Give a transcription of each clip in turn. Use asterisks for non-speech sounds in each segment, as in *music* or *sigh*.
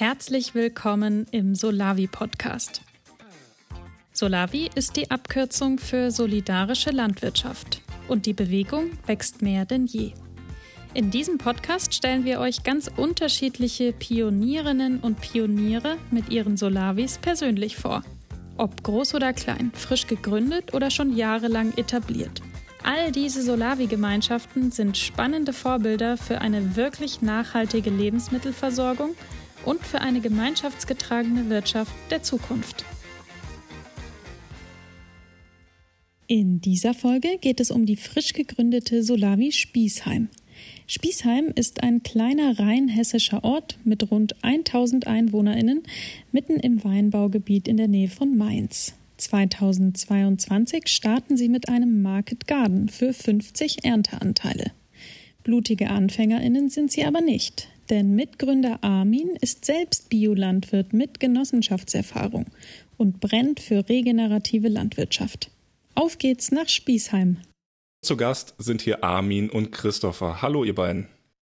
Herzlich willkommen im Solavi Podcast. Solavi ist die Abkürzung für solidarische Landwirtschaft und die Bewegung wächst mehr denn je. In diesem Podcast stellen wir euch ganz unterschiedliche Pionierinnen und Pioniere mit ihren Solavis persönlich vor. Ob groß oder klein, frisch gegründet oder schon jahrelang etabliert. All diese Solavi-Gemeinschaften sind spannende Vorbilder für eine wirklich nachhaltige Lebensmittelversorgung und für eine gemeinschaftsgetragene Wirtschaft der Zukunft. In dieser Folge geht es um die frisch gegründete Solavi Spiesheim. Spiesheim ist ein kleiner rheinhessischer Ort mit rund 1000 EinwohnerInnen mitten im Weinbaugebiet in der Nähe von Mainz. 2022 starten sie mit einem Market Garden für 50 Ernteanteile. Blutige AnfängerInnen sind sie aber nicht, denn Mitgründer Armin ist selbst Biolandwirt mit Genossenschaftserfahrung und brennt für regenerative Landwirtschaft. Auf geht's nach Spießheim. Zu Gast sind hier Armin und Christopher. Hallo, ihr beiden.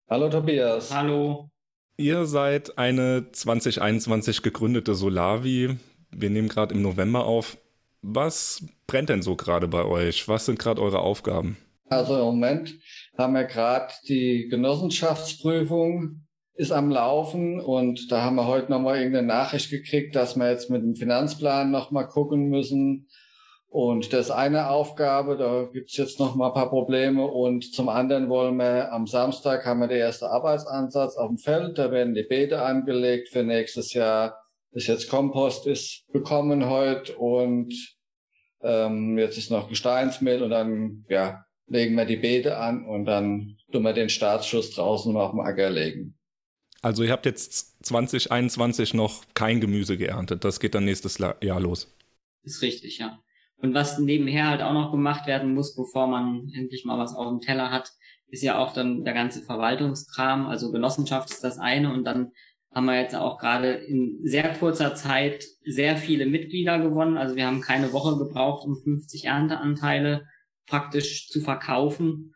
Hallo, Tobias. Hallo. Ihr seid eine 2021 gegründete Solavi. Wir nehmen gerade im November auf. Was brennt denn so gerade bei euch? Was sind gerade eure Aufgaben? Also im Moment haben wir gerade die Genossenschaftsprüfung ist am Laufen und da haben wir heute nochmal irgendeine Nachricht gekriegt, dass wir jetzt mit dem Finanzplan nochmal gucken müssen. Und das ist eine Aufgabe, da gibt's jetzt noch mal ein paar Probleme. Und zum anderen wollen wir, am Samstag haben wir den ersten Arbeitsansatz auf dem Feld, da werden die Beete angelegt für nächstes Jahr. Bis jetzt Kompost ist bekommen heute und ähm, jetzt ist noch Gesteinsmehl und dann ja, legen wir die Beete an und dann tun wir den Startschuss draußen auf dem Acker legen. Also ihr habt jetzt 2021 noch kein Gemüse geerntet. Das geht dann nächstes Jahr los. Ist richtig, ja. Und was nebenher halt auch noch gemacht werden muss, bevor man endlich mal was auf dem Teller hat, ist ja auch dann der ganze Verwaltungskram. Also Genossenschaft ist das eine und dann haben wir jetzt auch gerade in sehr kurzer Zeit sehr viele Mitglieder gewonnen. Also wir haben keine Woche gebraucht, um 50 Ernteanteile praktisch zu verkaufen.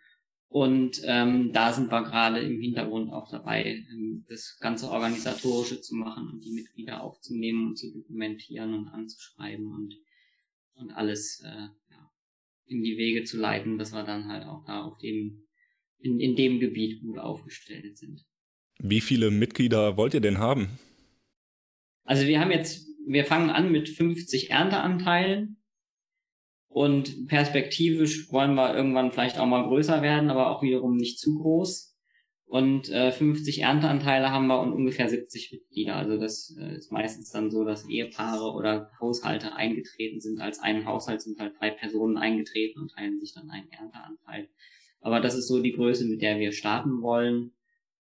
Und ähm, da sind wir gerade im Hintergrund auch dabei, ähm, das ganze Organisatorische zu machen und die Mitglieder aufzunehmen und zu dokumentieren und anzuschreiben und, und alles äh, ja, in die Wege zu leiten, dass wir dann halt auch da auf dem, in, in dem Gebiet gut aufgestellt sind. Wie viele Mitglieder wollt ihr denn haben? Also wir haben jetzt, wir fangen an mit 50 Ernteanteilen und perspektivisch wollen wir irgendwann vielleicht auch mal größer werden, aber auch wiederum nicht zu groß. Und äh, 50 Ernteanteile haben wir und ungefähr 70 Mitglieder. Also das äh, ist meistens dann so, dass Ehepaare oder Haushalte eingetreten sind. Als einen Haushalt sind halt drei Personen eingetreten und teilen sich dann einen Ernteanteil. Aber das ist so die Größe, mit der wir starten wollen.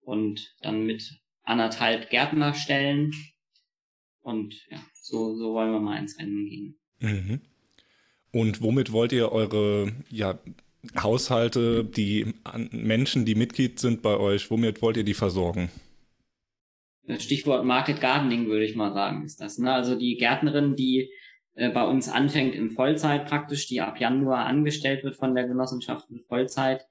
Und dann mit anderthalb Gärtnerstellen. Und ja, so, so wollen wir mal ins Rennen gehen. Mhm. Und womit wollt ihr eure ja, Haushalte, die Menschen, die Mitglied sind bei euch, womit wollt ihr die versorgen? Stichwort Market Gardening würde ich mal sagen, ist das. Ne? Also die Gärtnerin, die äh, bei uns anfängt in Vollzeit praktisch, die ab Januar angestellt wird von der Genossenschaft in Vollzeit,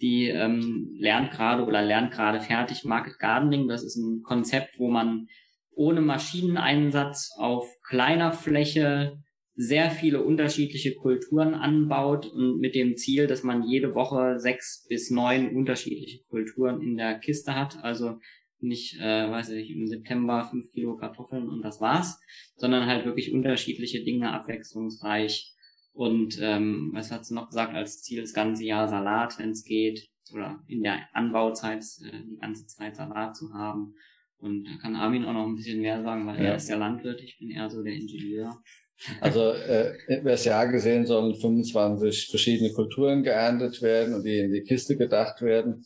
die ähm, lernt gerade oder lernt gerade fertig Market Gardening. Das ist ein Konzept, wo man ohne Maschineneinsatz auf kleiner Fläche sehr viele unterschiedliche Kulturen anbaut und mit dem Ziel, dass man jede Woche sechs bis neun unterschiedliche Kulturen in der Kiste hat. Also nicht, äh, weiß ich, im September fünf Kilo Kartoffeln und das war's, sondern halt wirklich unterschiedliche Dinge, abwechslungsreich. Und ähm, was hat sie noch gesagt, als Ziel das ganze Jahr Salat, wenn es geht, oder in der Anbauzeit äh, die ganze Zeit Salat zu haben. Und da kann Armin auch noch ein bisschen mehr sagen, weil ja. er ist der Landwirt, ich bin eher so der Ingenieur. Also äh, über das Jahr gesehen sollen 25 verschiedene Kulturen geerntet werden und die in die Kiste gedacht werden.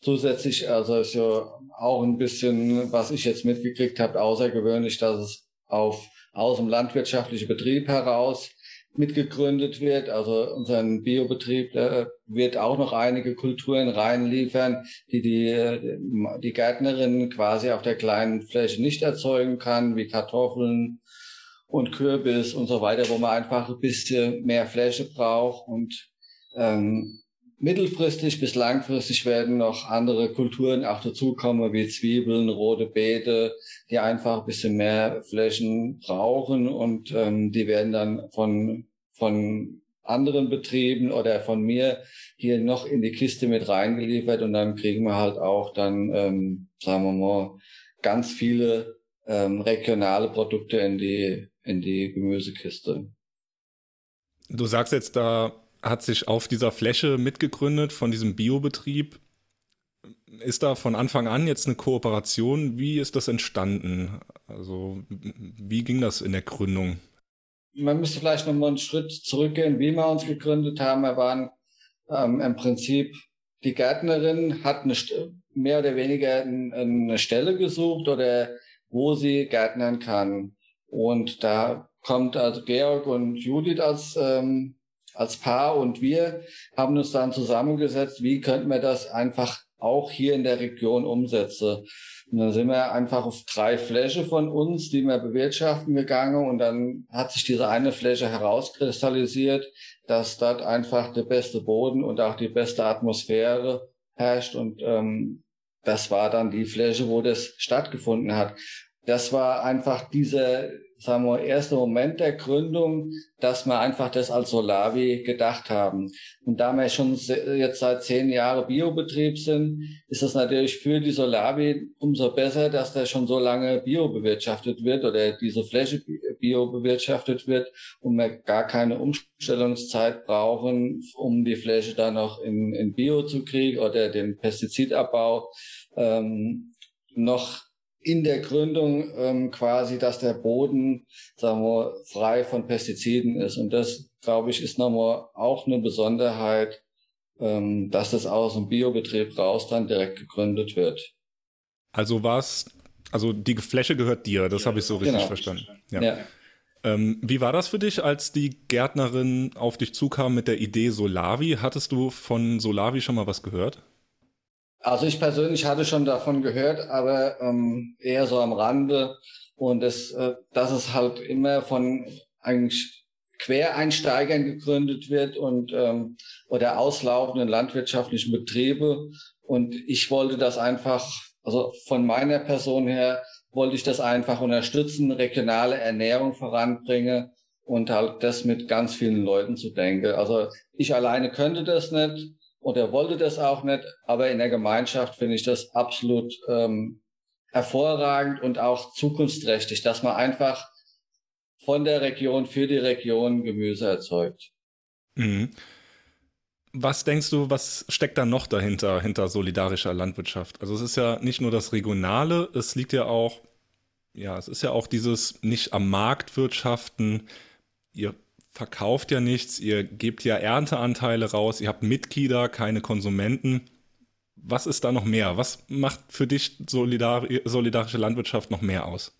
Zusätzlich, also ist ja auch ein bisschen, was ich jetzt mitgekriegt habe, außergewöhnlich, dass es auf aus dem landwirtschaftlichen Betrieb heraus mitgegründet wird. Also unseren Biobetrieb der wird auch noch einige Kulturen reinliefern, die die, die Gärtnerin quasi auf der kleinen Fläche nicht erzeugen kann, wie Kartoffeln, und Kürbis und so weiter, wo man einfach ein bisschen mehr Fläche braucht und ähm, mittelfristig bis langfristig werden noch andere Kulturen auch dazukommen, wie Zwiebeln, rote Beete, die einfach ein bisschen mehr Flächen brauchen und ähm, die werden dann von, von anderen Betrieben oder von mir hier noch in die Kiste mit reingeliefert und dann kriegen wir halt auch dann, ähm, sagen wir mal, ganz viele ähm, regionale Produkte in die, in die Gemüsekiste. Du sagst jetzt, da hat sich auf dieser Fläche mitgegründet von diesem Biobetrieb. Ist da von Anfang an jetzt eine Kooperation? Wie ist das entstanden? Also, wie ging das in der Gründung? Man müsste vielleicht noch mal einen Schritt zurückgehen, wie wir uns gegründet haben. Wir waren ähm, im Prinzip, die Gärtnerin hat eine, mehr oder weniger eine Stelle gesucht oder wo sie gärtnern kann. Und da kommt also Georg und Judith als, ähm, als Paar und wir haben uns dann zusammengesetzt, wie könnten wir das einfach auch hier in der Region umsetzen. Und dann sind wir einfach auf drei Fläche von uns, die wir bewirtschaften gegangen und dann hat sich diese eine Fläche herauskristallisiert, dass dort einfach der beste Boden und auch die beste Atmosphäre herrscht und ähm, das war dann die Fläche, wo das stattgefunden hat. Das war einfach dieser sagen wir, erster Moment der Gründung, dass wir einfach das als Solavi gedacht haben. Und da wir schon jetzt seit zehn Jahren Biobetrieb sind, ist es natürlich für die Solavi umso besser, dass da schon so lange Bio bewirtschaftet wird oder diese Fläche Bio bewirtschaftet wird und wir gar keine Umstellungszeit brauchen, um die Fläche dann noch in, in Bio zu kriegen oder den Pestizidabbau ähm, noch in der Gründung ähm, quasi, dass der Boden, sagen wir, frei von Pestiziden ist. Und das, glaube ich, ist nochmal auch eine Besonderheit, ähm, dass das aus dem Biobetrieb raus dann direkt gegründet wird. Also was, also die Fläche gehört dir, das ja, habe ich so richtig genau. verstanden. Ja. ja. Ähm, wie war das für dich, als die Gärtnerin auf dich zukam mit der Idee Solavi? Hattest du von Solavi schon mal was gehört? Also ich persönlich hatte schon davon gehört, aber ähm, eher so am Rande. Und es, äh, dass es halt immer von eigentlich Quereinsteigern gegründet wird und ähm, oder auslaufenden landwirtschaftlichen Betriebe. Und ich wollte das einfach, also von meiner Person her wollte ich das einfach unterstützen, regionale Ernährung voranbringen und halt das mit ganz vielen Leuten zu denken. Also ich alleine könnte das nicht und er wollte das auch nicht, aber in der Gemeinschaft finde ich das absolut ähm, hervorragend und auch zukunftsträchtig, dass man einfach von der Region für die Region Gemüse erzeugt. Mhm. Was denkst du, was steckt da noch dahinter, hinter solidarischer Landwirtschaft? Also es ist ja nicht nur das Regionale, es liegt ja auch, ja, es ist ja auch dieses nicht am Markt wirtschaften. Ihr verkauft ja nichts, ihr gebt ja Ernteanteile raus, ihr habt Mitglieder, keine Konsumenten. Was ist da noch mehr? Was macht für dich solidar solidarische Landwirtschaft noch mehr aus?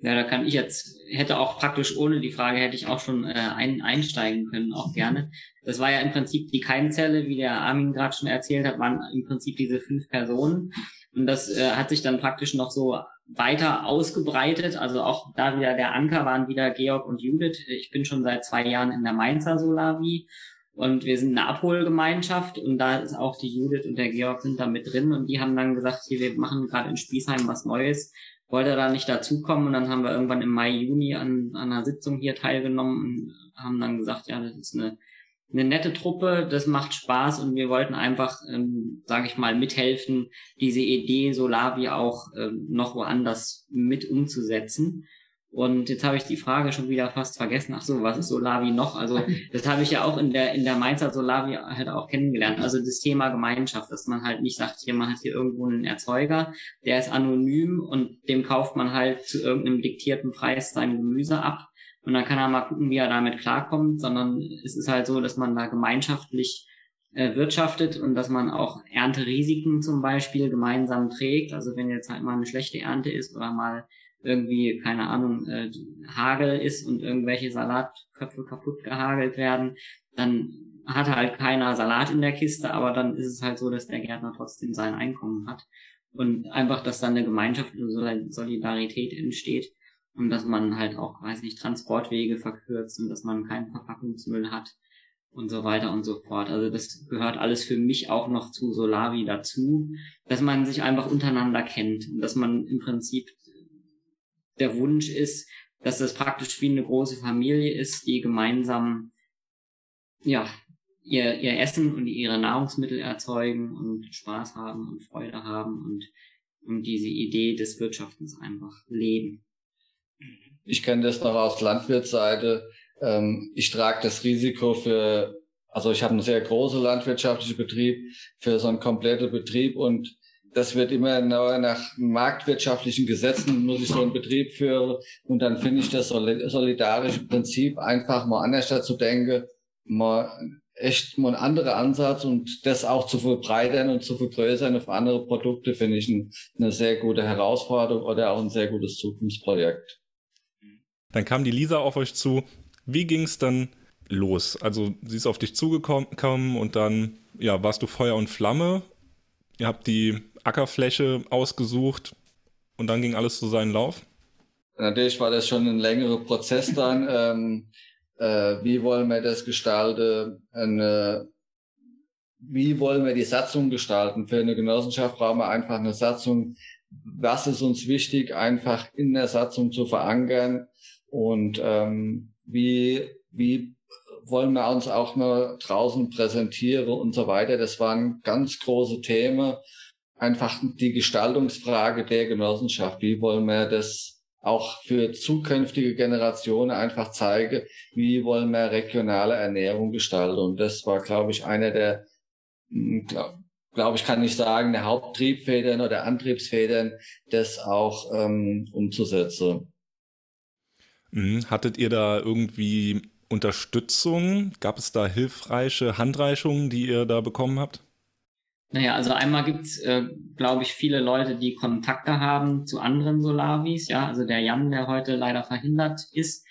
Ja, da kann ich jetzt, hätte auch praktisch ohne die Frage, hätte ich auch schon äh, ein, einsteigen können, auch gerne. Das war ja im Prinzip die Keimzelle, wie der Armin gerade schon erzählt hat, waren im Prinzip diese fünf Personen. Und das äh, hat sich dann praktisch noch so weiter ausgebreitet. Also auch da wieder der Anker waren wieder Georg und Judith. Ich bin schon seit zwei Jahren in der Mainzer Solavi und wir sind eine Abholgemeinschaft und da ist auch die Judith und der Georg sind da mit drin und die haben dann gesagt, hier, wir machen gerade in Spießheim was Neues. Wollte da nicht dazukommen und dann haben wir irgendwann im Mai, Juni an, an einer Sitzung hier teilgenommen und haben dann gesagt, ja, das ist eine eine nette Truppe, das macht Spaß und wir wollten einfach, ähm, sage ich mal, mithelfen, diese Idee Solavi auch ähm, noch woanders mit umzusetzen. Und jetzt habe ich die Frage schon wieder fast vergessen. Ach so, was ist Solavi noch? Also *laughs* das habe ich ja auch in der in der Mainzer Solavi halt auch kennengelernt. Also das Thema Gemeinschaft, dass man halt nicht sagt, hier man hat hier irgendwo einen Erzeuger, der ist anonym und dem kauft man halt zu irgendeinem diktierten Preis sein Gemüse ab, und dann kann er mal gucken, wie er damit klarkommt, sondern es ist halt so, dass man da gemeinschaftlich äh, wirtschaftet und dass man auch Ernterisiken zum Beispiel gemeinsam trägt. Also wenn jetzt halt mal eine schlechte Ernte ist oder mal irgendwie, keine Ahnung, äh, Hagel ist und irgendwelche Salatköpfe kaputt gehagelt werden, dann hat halt keiner Salat in der Kiste, aber dann ist es halt so, dass der Gärtner trotzdem sein Einkommen hat. Und einfach, dass dann eine Gemeinschaft und Solidarität entsteht und dass man halt auch, weiß nicht, Transportwege verkürzt und dass man keinen Verpackungsmüll hat und so weiter und so fort. Also das gehört alles für mich auch noch zu Solavi dazu, dass man sich einfach untereinander kennt und dass man im Prinzip der Wunsch ist, dass das praktisch wie eine große Familie ist, die gemeinsam ja ihr, ihr Essen und ihre Nahrungsmittel erzeugen und Spaß haben und Freude haben und, und diese Idee des Wirtschaftens einfach leben. Ich kenne das noch aus Landwirtsseite. Ähm, ich trage das Risiko für, also ich habe einen sehr großen landwirtschaftlichen Betrieb, für so einen kompletten Betrieb und das wird immer nach marktwirtschaftlichen Gesetzen, muss ich so einen Betrieb führen und dann finde ich das solidarische Prinzip einfach mal anders dazu denken, mal echt mal ein anderer Ansatz und das auch zu verbreitern und zu vergrößern auf andere Produkte finde ich ein, eine sehr gute Herausforderung oder auch ein sehr gutes Zukunftsprojekt. Dann kam die Lisa auf euch zu. Wie ging es dann los? Also sie ist auf dich zugekommen und dann ja, warst du Feuer und Flamme. Ihr habt die Ackerfläche ausgesucht und dann ging alles zu seinen Lauf? Natürlich war das schon ein längerer Prozess dann. *laughs* Ähm, äh, wie wollen wir das gestalten? Eine, wie wollen wir die Satzung gestalten? Für eine Genossenschaft brauchen wir einfach eine Satzung. Was ist uns wichtig, einfach in der Satzung zu verankern? Und ähm, wie, wie wollen wir uns auch mal draußen präsentieren und so weiter? Das waren ganz große Themen. Einfach die Gestaltungsfrage der Genossenschaft. Wie wollen wir das auch für zukünftige Generationen einfach zeige, wie wollen wir regionale Ernährung gestalten. Und das war, glaube ich, einer der, hm, glaube glaub ich, kann ich sagen, der Haupttriebfedern oder Antriebsfedern, das auch ähm, umzusetzen. Mhm. Hattet ihr da irgendwie Unterstützung? Gab es da hilfreiche Handreichungen, die ihr da bekommen habt? Naja, also einmal gibt's, äh, glaube ich, viele Leute, die Kontakte haben zu anderen Solavis. Ja, also der Jan, der heute leider verhindert ist,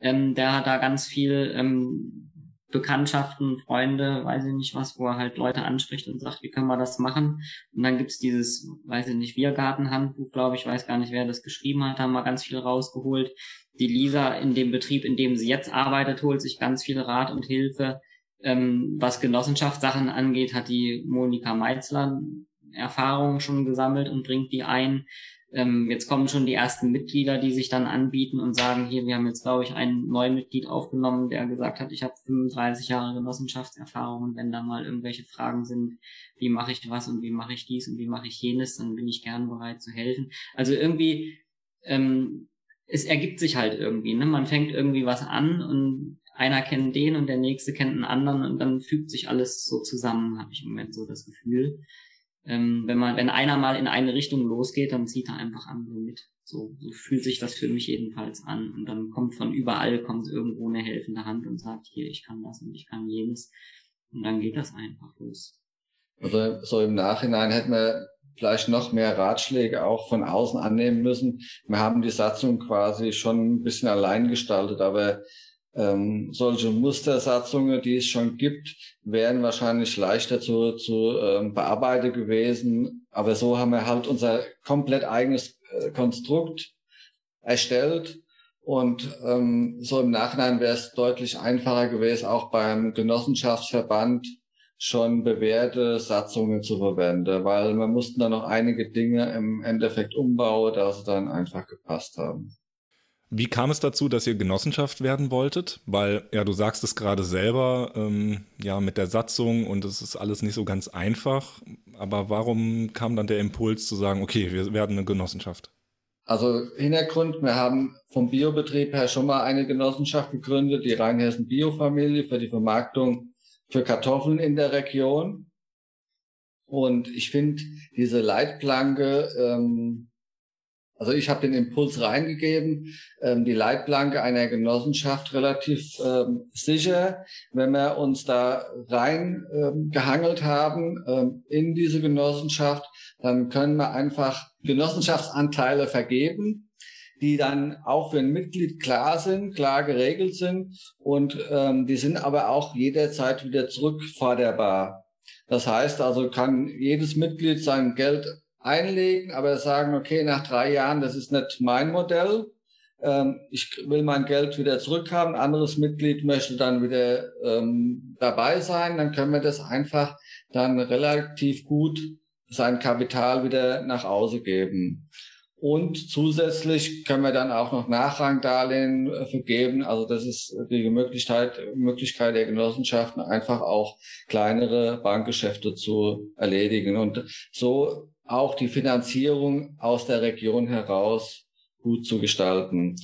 ähm, der hat da ganz viel ähm, Bekanntschaften, Freunde, weiß ich nicht was, wo er halt Leute anspricht und sagt, wie können wir das machen? Und dann gibt's dieses, weiß ich nicht, Wirgartenhandbuch, glaube ich, weiß gar nicht, wer das geschrieben hat, haben wir ganz viel rausgeholt. Die Lisa in dem Betrieb, in dem sie jetzt arbeitet, holt sich ganz viel Rat und Hilfe. Ähm, was Genossenschaftssachen angeht, hat die Monika Meitzler Erfahrungen schon gesammelt und bringt die ein. Ähm, jetzt kommen schon die ersten Mitglieder, die sich dann anbieten und sagen, hier, wir haben jetzt, glaube ich, ein neues Mitglied aufgenommen, der gesagt hat, ich habe 35 Jahre Genossenschaftserfahrung und wenn da mal irgendwelche Fragen sind, wie mache ich was und wie mache ich dies und wie mache ich jenes, dann bin ich gern bereit zu helfen. Also irgendwie, ähm, es ergibt sich halt irgendwie, ne? Man fängt irgendwie was an und einer kennt den und der nächste kennt einen anderen und dann fügt sich alles so zusammen, habe ich im Moment so das Gefühl. Ähm, wenn man, wenn einer mal in eine Richtung losgeht, dann zieht er einfach andere mit. So, so fühlt sich das für mich jedenfalls an. Und dann kommt von überall, kommt irgendwo eine helfende Hand und sagt, hier, ich kann das und ich kann jenes. Und dann geht das einfach los. Also so im Nachhinein hätten wir vielleicht noch mehr Ratschläge auch von außen annehmen müssen. Wir haben die Satzung quasi schon ein bisschen allein gestaltet, aber ähm, solche Mustersatzungen, die es schon gibt, wären wahrscheinlich leichter zu, zu ähm, bearbeiten gewesen. Aber so haben wir halt unser komplett eigenes äh, Konstrukt erstellt. Und ähm, so im Nachhinein wäre es deutlich einfacher gewesen, auch beim Genossenschaftsverband schon bewährte Satzungen zu verwenden, weil wir mussten dann noch einige Dinge im Endeffekt umbauen, da sie dann einfach gepasst haben. Wie kam es dazu, dass ihr Genossenschaft werden wolltet? Weil, ja, du sagst es gerade selber, ähm, ja, mit der Satzung und es ist alles nicht so ganz einfach. Aber warum kam dann der Impuls zu sagen, okay, wir werden eine Genossenschaft? Also Hintergrund, wir haben vom Biobetrieb her schon mal eine Genossenschaft gegründet, die Rheinhessen Biofamilie für die Vermarktung für Kartoffeln in der Region. Und ich finde diese Leitplanke, ähm, also ich habe den Impuls reingegeben, ähm, die Leitplanke einer Genossenschaft relativ ähm, sicher. Wenn wir uns da rein ähm, haben ähm, in diese Genossenschaft, dann können wir einfach Genossenschaftsanteile vergeben, die dann auch für ein Mitglied klar sind, klar geregelt sind und ähm, die sind aber auch jederzeit wieder zurückforderbar. Das heißt also, kann jedes Mitglied sein Geld einlegen, aber sagen, okay, nach drei Jahren, das ist nicht mein Modell, ähm, ich will mein Geld wieder zurückhaben, anderes Mitglied möchte dann wieder ähm, dabei sein, dann können wir das einfach dann relativ gut sein Kapital wieder nach Hause geben. Und zusätzlich können wir dann auch noch Nachrangdarlehen äh, vergeben. Also das ist die Möglichkeit, Möglichkeit der Genossenschaften, einfach auch kleinere Bankgeschäfte zu erledigen und so auch die Finanzierung aus der Region heraus gut zu gestalten.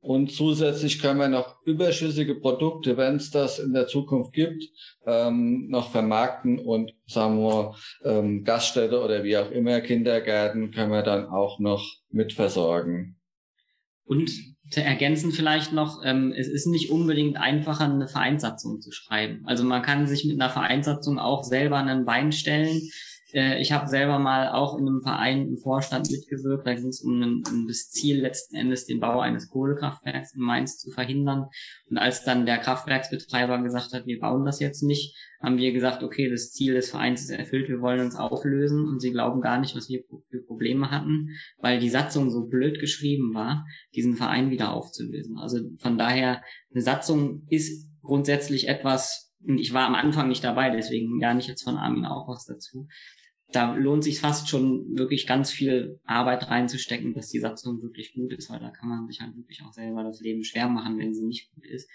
Und zusätzlich können wir noch überschüssige Produkte, wenn es das in der Zukunft gibt, ähm, noch vermarkten und sagen wir ähm, Gaststätte oder wie auch immer Kindergärten können wir dann auch noch mit. Und zu ergänzen vielleicht noch, ähm, es ist nicht unbedingt einfacher, eine Vereinssatzung zu schreiben. Also man kann sich mit einer Vereinssatzung auch selber an ein Bein stellen. Äh, ich habe selber mal auch in einem Verein im Vorstand mitgewirkt. Da ging es um, um, das Ziel, letzten Endes den Bau eines Kohlekraftwerks in Mainz zu verhindern. Und als dann der Kraftwerksbetreiber gesagt hat, wir bauen das jetzt nicht, haben wir gesagt, okay, das Ziel des Vereins ist erfüllt, wir wollen uns auflösen. Und sie glauben gar nicht, was wir für Probleme hatten, weil die Satzung so blöd geschrieben war, diesen Verein wieder aufzulösen. Also von daher, eine Satzung ist grundsätzlich etwas, ich war am Anfang nicht dabei, deswegen gar nicht jetzt von Armin auch was dazu da lohnt sich fast schon wirklich ganz viel Arbeit reinzustecken, dass die Satzung wirklich gut ist, weil da kann man sich halt wirklich auch selber das Leben schwer machen, wenn sie nicht gut ist.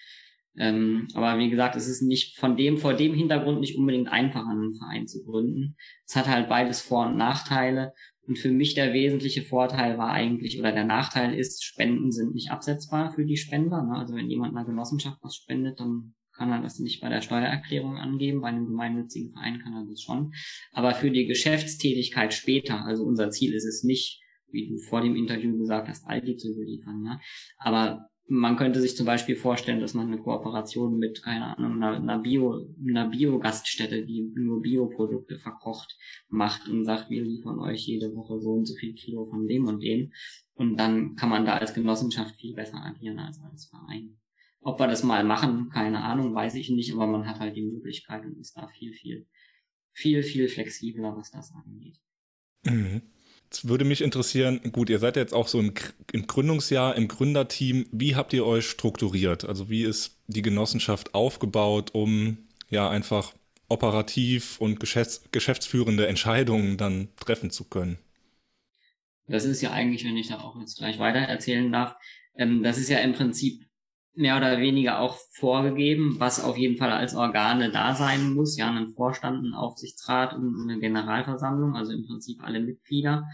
Ähm, aber wie gesagt, es ist nicht von dem, vor dem Hintergrund nicht unbedingt einfach, einen Verein zu gründen. Es hat halt beides Vor- und Nachteile. Und für mich der wesentliche Vorteil war eigentlich, oder der Nachteil ist, Spenden sind nicht absetzbar für die Spender. Ne? Also wenn jemand einer Genossenschaft was spendet, dann kann er das nicht bei der Steuererklärung angeben. Bei einem gemeinnützigen Verein kann er das schon. Aber für die Geschäftstätigkeit später, also unser Ziel ist es nicht, wie du vor dem Interview gesagt hast, Aldi zu beliefern. Ne? Aber man könnte sich zum Beispiel vorstellen, dass man eine Kooperation mit, keine Ahnung, einer, einer Bio, einer Bio-Gaststätte, die nur Bioprodukte verkocht, macht und sagt, wir liefern euch jede Woche so und so viel Kilo von dem und dem. Und dann kann man da als Genossenschaft viel besser agieren als als Verein. Ob wir das mal machen, keine Ahnung, weiß ich nicht, aber man hat halt die Möglichkeit und ist da viel, viel, viel, viel flexibler, was das angeht. Mhm. Jetzt würde mich interessieren, gut, ihr seid jetzt auch so im, im Gründungsjahr, im Gründerteam. Wie habt ihr euch strukturiert? Also wie ist die Genossenschaft aufgebaut, um ja einfach operativ und geschäfts geschäftsführende Entscheidungen dann treffen zu können? Das ist ja eigentlich, wenn ich da auch jetzt gleich weiter erzählen darf, ähm, das ist ja im Prinzip mehr oder weniger auch vorgegeben, was auf jeden Fall als Organe da sein muss. Ja, ein Vorstand, ein Aufsichtsrat und eine Generalversammlung, also im Prinzip alle Mitglieder.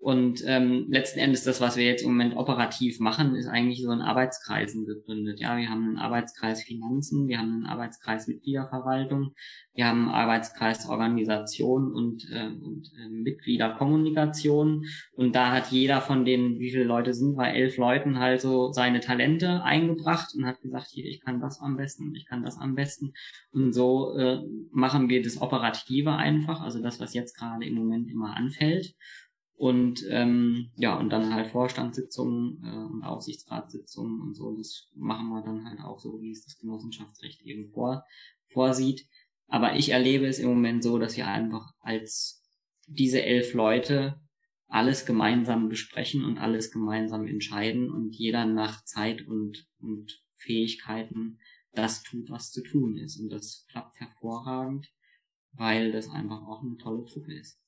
Und ähm, letzten Endes das, was wir jetzt im Moment operativ machen, ist eigentlich so in Arbeitskreisen gegründet. Ja, wir haben einen Arbeitskreis Finanzen, wir haben einen Arbeitskreis Mitgliederverwaltung, wir haben einen Arbeitskreis Organisation und, äh, und äh, Mitgliederkommunikation. Und da hat jeder von den, wie viele Leute sind, bei elf Leuten halt so seine Talente eingebracht und hat gesagt, hier, ich kann das am besten, ich kann das am besten. Und so äh, machen wir das Operative einfach, also das, was jetzt gerade im Moment immer anfällt. Und ähm, ja, und dann halt Vorstandssitzungen äh, und Aufsichtsratssitzungen und so. Das machen wir dann halt auch so, wie es das Genossenschaftsrecht eben vor, vorsieht. Aber ich erlebe es im Moment so, dass wir einfach als diese elf Leute alles gemeinsam besprechen und alles gemeinsam entscheiden und jeder nach Zeit und, und Fähigkeiten das tut, was zu tun ist. Und das klappt hervorragend, weil das einfach auch eine tolle Truppe ist.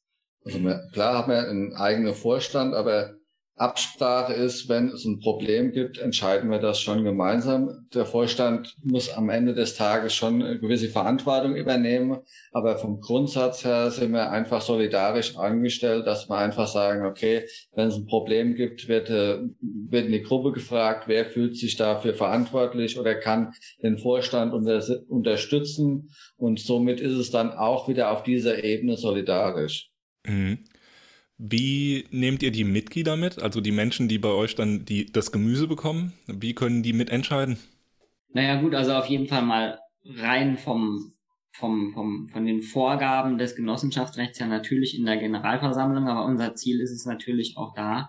Also wir, klar haben wir einen eigenen Vorstand, aber Absprache ist, wenn es ein Problem gibt, entscheiden wir das schon gemeinsam. Der Vorstand muss am Ende des Tages schon eine gewisse Verantwortung übernehmen, aber vom Grundsatz her sind wir einfach solidarisch angestellt, dass wir einfach sagen, okay, wenn es ein Problem gibt, wird, äh, wird in die Gruppe gefragt, wer fühlt sich dafür verantwortlich oder kann den Vorstand unter, unterstützen und somit ist es dann auch wieder auf dieser Ebene solidarisch. Mhm. Wie nehmt ihr die Mitglieder mit, also die Menschen, die bei euch dann die, das Gemüse bekommen? Wie können die mitentscheiden? Naja gut, also auf jeden Fall mal rein vom, vom, vom, von den Vorgaben des Genossenschaftsrechts ja natürlich in der Generalversammlung, aber unser Ziel ist es natürlich auch da,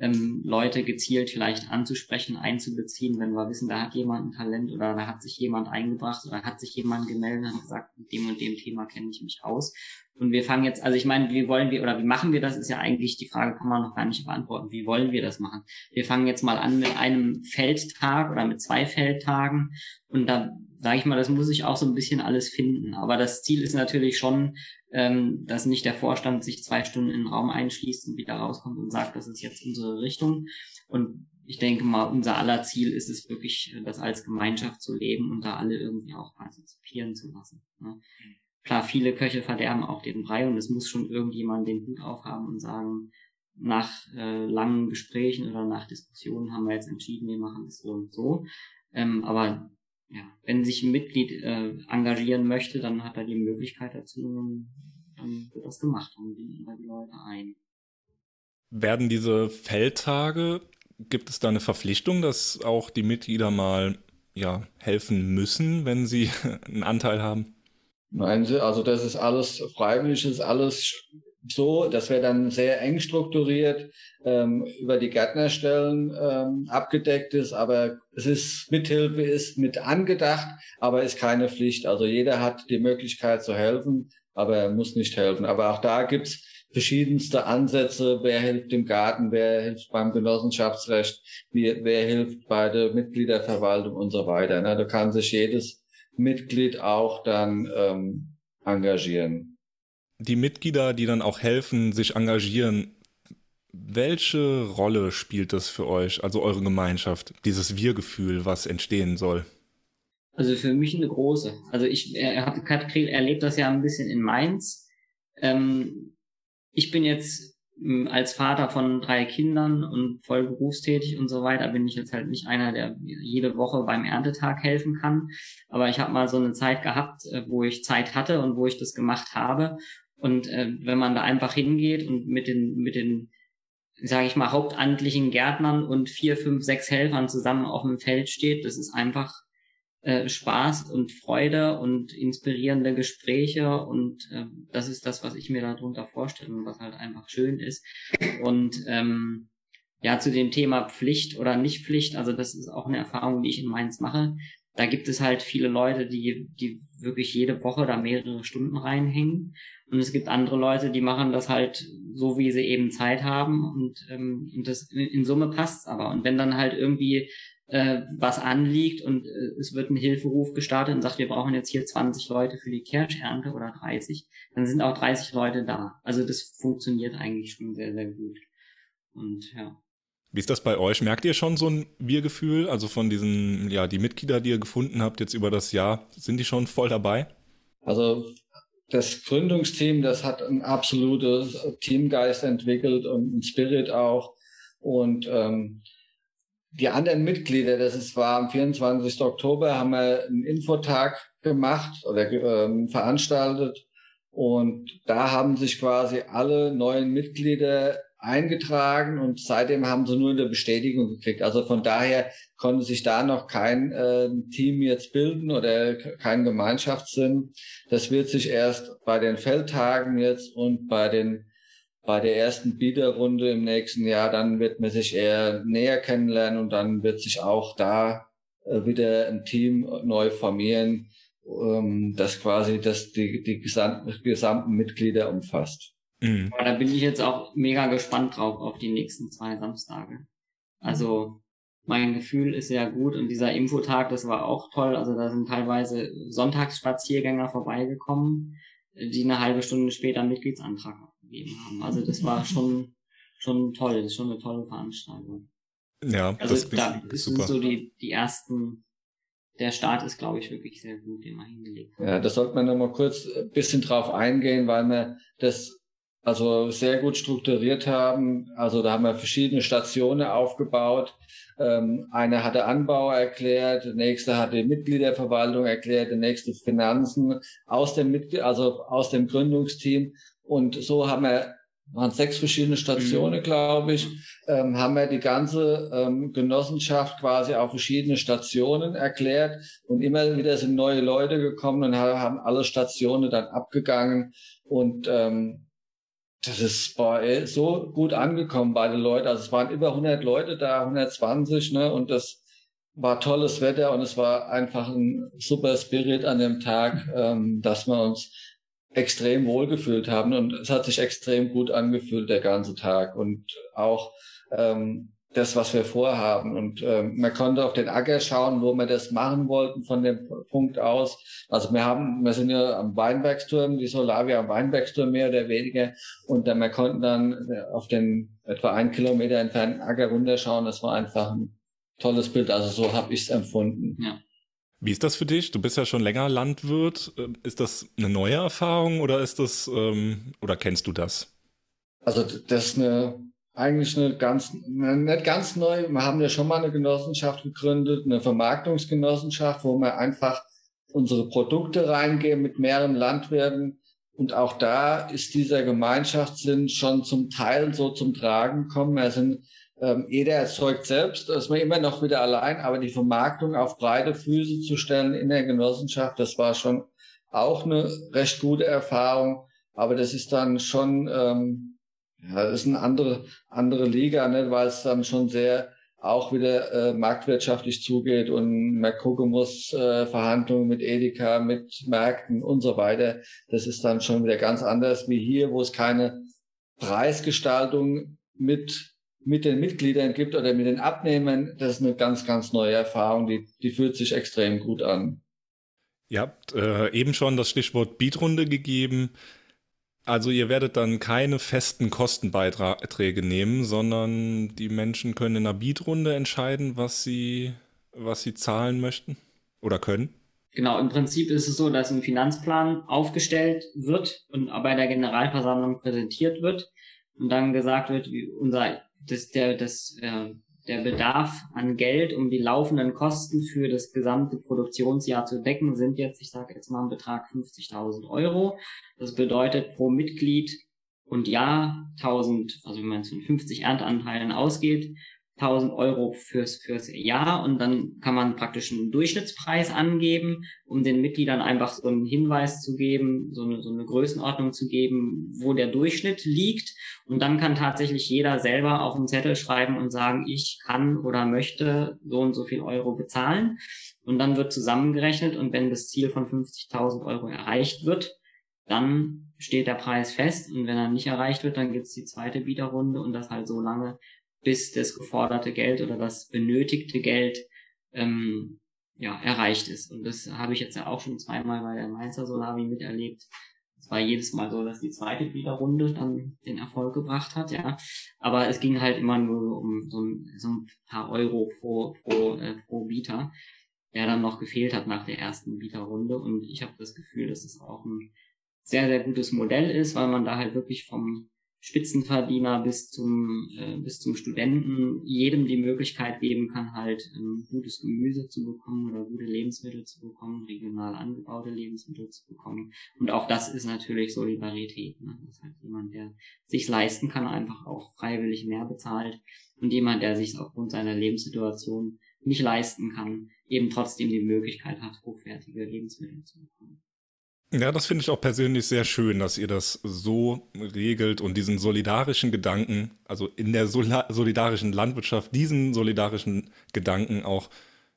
ähm, Leute gezielt vielleicht anzusprechen, einzubeziehen, wenn wir wissen, da hat jemand ein Talent oder da hat sich jemand eingebracht oder hat sich jemand gemeldet und gesagt, mit dem und dem Thema kenne ich mich aus. Und wir fangen jetzt, also ich meine, wie wollen wir oder wie machen wir das, ist ja eigentlich die Frage, kann man noch gar nicht beantworten. Wie wollen wir das machen? Wir fangen jetzt mal an mit einem Feldtag oder mit zwei Feldtagen und da sage ich mal, das muss ich auch so ein bisschen alles finden. Aber das Ziel ist natürlich schon, ähm, dass nicht der Vorstand sich zwei Stunden in den Raum einschließt und wieder rauskommt und sagt, das ist jetzt unsere Richtung. Und ich denke mal, unser aller Ziel ist es wirklich, das als Gemeinschaft zu leben und da alle irgendwie auch partizipieren zu lassen. Ne? Klar, viele Köche verderben auch den Brei und es muss schon irgendjemand den Hut aufhaben und sagen, nach äh, langen Gesprächen oder nach Diskussionen haben wir jetzt entschieden, wir machen es so und so. Ähm, aber ja, wenn sich ein Mitglied äh, engagieren möchte, dann hat er die Möglichkeit dazu, dann wird das gemacht, dann binden wir die Leute ein. Werden diese Feldtage, gibt es da eine Verpflichtung, dass auch die Mitglieder mal ja, helfen müssen, wenn sie *laughs* einen Anteil haben? Nein, also das ist alles freiwillig, ist alles so, das wäre dann sehr eng strukturiert ähm, über die Gärtnerstellen ähm, abgedeckt ist, aber es ist Mithilfe ist mit angedacht, aber ist keine Pflicht. Also jeder hat die Möglichkeit zu helfen, aber er muss nicht helfen. Aber auch da gibt's verschiedenste Ansätze. Wer hilft im Garten, wer hilft beim Genossenschaftsrecht, wer, wer hilft bei der Mitgliederverwaltung und so weiter. Na, da kann sich jedes Mitglied auch dann ähm, engagieren die Mitglieder, die dann auch helfen, sich engagieren, welche Rolle spielt das für euch, also eure Gemeinschaft, dieses Wir-Gefühl, was entstehen soll? Also für mich eine große. Also ich er, erlebt das ja ein bisschen in Mainz. Ähm, ich bin jetzt als Vater von drei Kindern und voll berufstätig und so weiter, bin ich jetzt halt nicht einer, der jede Woche beim Erntetag helfen kann. Aber ich habe mal so eine Zeit gehabt, äh, wo ich Zeit hatte und wo ich das gemacht habe. Und äh, wenn man da einfach hingeht und mit den, mit den, sage ich mal, hauptamtlichen Gärtnern und vier, fünf, sechs Helfern zusammen auf dem Feld steht, das ist einfach äh, Spaß und Freude und inspirierende Gespräche und äh, das ist das, was ich mir darunter vorstelle und was halt einfach schön ist. Und ähm, ja, zu dem Thema Pflicht oder nicht Pflicht, also das ist auch eine Erfahrung, die ich in Mainz mache. Da gibt es halt viele Leute, die, die wirklich jede Woche da mehrere Stunden reinhängen und es gibt andere Leute, die machen das halt so, wie sie eben Zeit haben und, ähm, und das in Summe passt aber. Und wenn dann halt irgendwie äh, was anliegt und äh, es wird ein Hilferuf gestartet und sagt, wir brauchen jetzt hier 20 Leute für die Kirschernte oder 30, dann sind auch 30 Leute da. Also das funktioniert eigentlich schon sehr, sehr gut. Und ja. Wie ist das bei euch? Merkt ihr schon so ein Wir-Gefühl? Also von diesen, ja, die Mitglieder, die ihr gefunden habt jetzt über das Jahr, sind die schon voll dabei? Also das Gründungsteam, das hat ein absolutes Teamgeist entwickelt und ein Spirit auch. Und ähm, die anderen Mitglieder, das ist, war am 24. Oktober, haben wir einen Infotag gemacht oder ähm, veranstaltet. Und da haben sich quasi alle neuen Mitglieder eingetragen und seitdem haben sie nur eine Bestätigung gekriegt. Also von daher konnte sich da noch kein äh, Team jetzt bilden oder kein Gemeinschaftssinn. Das wird sich erst bei den Feldtagen jetzt und bei den bei der ersten Bieterrunde im nächsten Jahr, dann wird man sich eher näher kennenlernen und dann wird sich auch da äh, wieder ein Team neu formieren, ähm, das quasi das die, die gesamten, gesamten Mitglieder umfasst. Mhm. Aber da bin ich jetzt auch mega gespannt drauf auf die nächsten zwei Samstage. Also mein Gefühl ist sehr gut und dieser Infotag, das war auch toll. Also da sind teilweise Sonntagsspaziergänger vorbeigekommen, die eine halbe Stunde später einen Mitgliedsantrag abgegeben haben. Also das war schon schon toll, das ist schon eine tolle Veranstaltung. Ja, also das da sind super. so die die ersten der Start ist, glaube ich, wirklich sehr gut, den man hingelegt hat. Ja, das sollte man nochmal kurz ein bisschen drauf eingehen, weil man das also sehr gut strukturiert haben. Also da haben wir verschiedene Stationen aufgebaut. Ähm, eine hatte Anbau erklärt, der nächste hatte Mitgliederverwaltung erklärt, der nächste Finanzen aus dem Mitglied, also aus dem Gründungsteam. Und so haben wir waren sechs verschiedene Stationen, mhm. glaube ich, ähm, haben wir die ganze ähm, Genossenschaft quasi auf verschiedene Stationen erklärt und immer wieder sind neue Leute gekommen und haben alle Stationen dann abgegangen und ähm, das ist bei so gut angekommen bei den Leuten. Also es waren über 100 Leute da, 120, ne? Und das war tolles Wetter und es war einfach ein super Spirit an dem Tag, ähm, dass wir uns extrem wohlgefühlt haben und es hat sich extrem gut angefühlt der ganze Tag und auch ähm, das, was wir vorhaben. Und ähm, man konnte auf den Acker schauen, wo wir das machen wollten von dem Punkt aus. Also wir haben, wir sind ja am Weinbergsturm, die Solavia am Weinbergsturm mehr oder weniger. Und dann, wir konnten dann auf den etwa einen Kilometer entfernten Acker runterschauen. Das war einfach ein tolles Bild. Also so habe ich es empfunden. Ja. Wie ist das für dich? Du bist ja schon länger Landwirt. Ähm, ist das eine neue Erfahrung oder ist das ähm, oder kennst du das? Also das ist eine eigentlich eine ganz nicht ganz neu. Wir haben ja schon mal eine Genossenschaft gegründet, eine Vermarktungsgenossenschaft, wo wir einfach unsere Produkte reingehen mit mehreren Landwirten. Und auch da ist dieser Gemeinschaftssinn schon zum Teil so zum Tragen gekommen. Wir sind ähm, jeder erzeugt selbst, ist man immer noch wieder allein, aber die Vermarktung auf breite Füße zu stellen in der Genossenschaft, das war schon auch eine recht gute Erfahrung. Aber das ist dann schon, ähm, ja, das ist eine andere, andere Liga, ne, weil es dann schon sehr auch wieder äh, marktwirtschaftlich zugeht und man gucken muss, äh, Verhandlungen mit Edeka, mit Märkten und so weiter. Das ist dann schon wieder ganz anders wie hier, wo es keine Preisgestaltung mit mit den Mitgliedern gibt oder mit den Abnehmern, das ist eine ganz, ganz neue Erfahrung, die, die fühlt sich extrem gut an. Ihr habt äh, eben schon das Stichwort Beatrunde gegeben. Also ihr werdet dann keine festen Kostenbeiträge nehmen, sondern die Menschen können in einer Beatrunde entscheiden, was sie, was sie zahlen möchten oder können. Genau, im Prinzip ist es so, dass ein Finanzplan aufgestellt wird und bei der Generalversammlung präsentiert wird und dann gesagt wird, wie unser das, der, das, äh, der Bedarf an Geld, um die laufenden Kosten für das gesamte Produktionsjahr zu decken, sind jetzt, ich sage jetzt mal einen Betrag 50.000 Euro. Das bedeutet pro Mitglied und Jahr 1000, also wenn man von 50 Ernteanteilen ausgeht, 1000 Euro fürs, fürs Jahr und dann kann man praktisch einen Durchschnittspreis angeben, um den Mitgliedern einfach so einen Hinweis zu geben, so eine, so eine Größenordnung zu geben, wo der Durchschnitt liegt. Und dann kann tatsächlich jeder selber auf einen Zettel schreiben und sagen, ich kann oder möchte so und so viel Euro bezahlen. Und dann wird zusammengerechnet und wenn das Ziel von 50.000 Euro erreicht wird, dann steht der Preis fest und wenn er nicht erreicht wird, dann gibt's die zweite Bieterrunde und das halt so lange, bis das geforderte Geld oder das benötigte Geld ähm, ja, erreicht ist. Und das habe ich jetzt ja auch schon zweimal bei der Mainzer Solavi miterlebt. Es war jedes Mal so, dass die zweite Biederrunde dann den Erfolg gebracht hat, ja. Aber es ging halt immer nur um so ein, so ein paar Euro pro, pro, äh, pro Bieter, der dann noch gefehlt hat nach der ersten Bieterrunde. Und ich habe das Gefühl, dass es auch ein sehr, sehr gutes Modell ist, weil man da halt wirklich vom Spitzenverdiener bis zum, äh, bis zum Studenten jedem die Möglichkeit geben kann, halt ähm, gutes Gemüse zu bekommen oder gute Lebensmittel zu bekommen, regional angebaute Lebensmittel zu bekommen. Und auch das ist natürlich Solidarität. Ne? Das heißt, jemand, der sich leisten kann, einfach auch freiwillig mehr bezahlt und jemand, der sich aufgrund seiner Lebenssituation nicht leisten kann, eben trotzdem die Möglichkeit hat, hochwertige Lebensmittel zu bekommen. Ja, das finde ich auch persönlich sehr schön, dass ihr das so regelt und diesen solidarischen Gedanken, also in der solidarischen Landwirtschaft, diesen solidarischen Gedanken auch,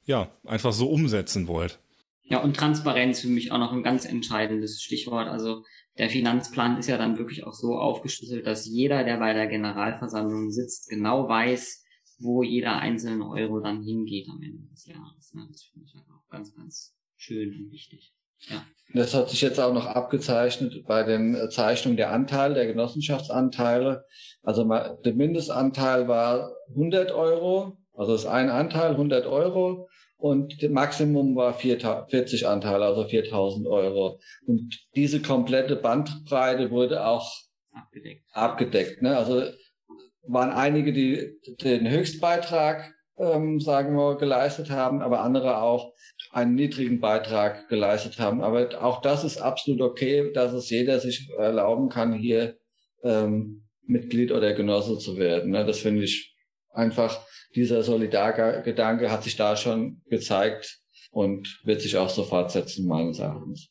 ja, einfach so umsetzen wollt. Ja, und Transparenz für mich auch noch ein ganz entscheidendes Stichwort. Also der Finanzplan ist ja dann wirklich auch so aufgeschlüsselt, dass jeder, der bei der Generalversammlung sitzt, genau weiß, wo jeder einzelne Euro dann hingeht am Ende des Jahres. Das finde ich halt auch ganz, ganz schön und wichtig. Ja. Das hat sich jetzt auch noch abgezeichnet bei den äh, Zeichnungen der Anteile, der Genossenschaftsanteile. Also der Mindestanteil war 100 Euro, also das ist ein Anteil 100 Euro und das Maximum war 40 Anteile, also 4000 Euro. Und diese komplette Bandbreite wurde auch abgedeckt. abgedeckt ne? Also waren einige, die den Höchstbeitrag ähm, sagen wir, geleistet haben, aber andere auch einen niedrigen Beitrag geleistet haben. Aber auch das ist absolut okay, dass es jeder sich erlauben kann, hier ähm, Mitglied oder Genosse zu werden. Ne? Das finde ich einfach, dieser Solidargedanke hat sich da schon gezeigt und wird sich auch so fortsetzen, meines Erachtens.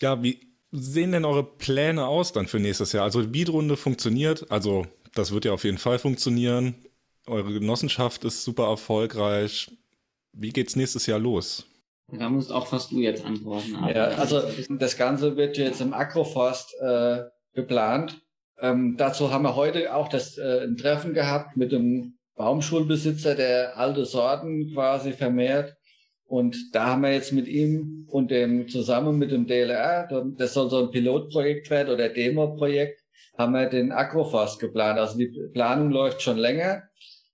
Ja, wie sehen denn eure Pläne aus dann für nächstes Jahr? Also die Beat-Runde funktioniert, also das wird ja auf jeden Fall funktionieren. Eure Genossenschaft ist super erfolgreich. Wie geht's nächstes Jahr los? Da musst auch fast du jetzt antworten. Ja, also das Ganze wird jetzt im Agroforst äh, geplant. Ähm, dazu haben wir heute auch das äh, ein Treffen gehabt mit dem Baumschulbesitzer, der alte Sorten quasi vermehrt. Und da haben wir jetzt mit ihm und dem zusammen mit dem DLR, das soll so ein Pilotprojekt werden oder Demo-Projekt, haben wir den Agroforst geplant. Also die Planung läuft schon länger.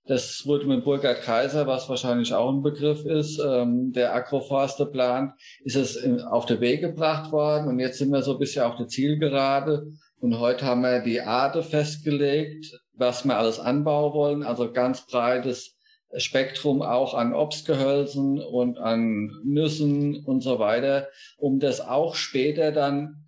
Das wurde mit Burkhard Kaiser, was wahrscheinlich auch ein Begriff ist, ähm, der Agroforster plant, ist es in, auf den Weg gebracht worden. Und jetzt sind wir so ein bisschen auf der Zielgerade. Und heute haben wir die Arte festgelegt, was wir alles anbauen wollen, also ganz breites Spektrum auch an Obstgehölzen und an Nüssen und so weiter, um das auch später dann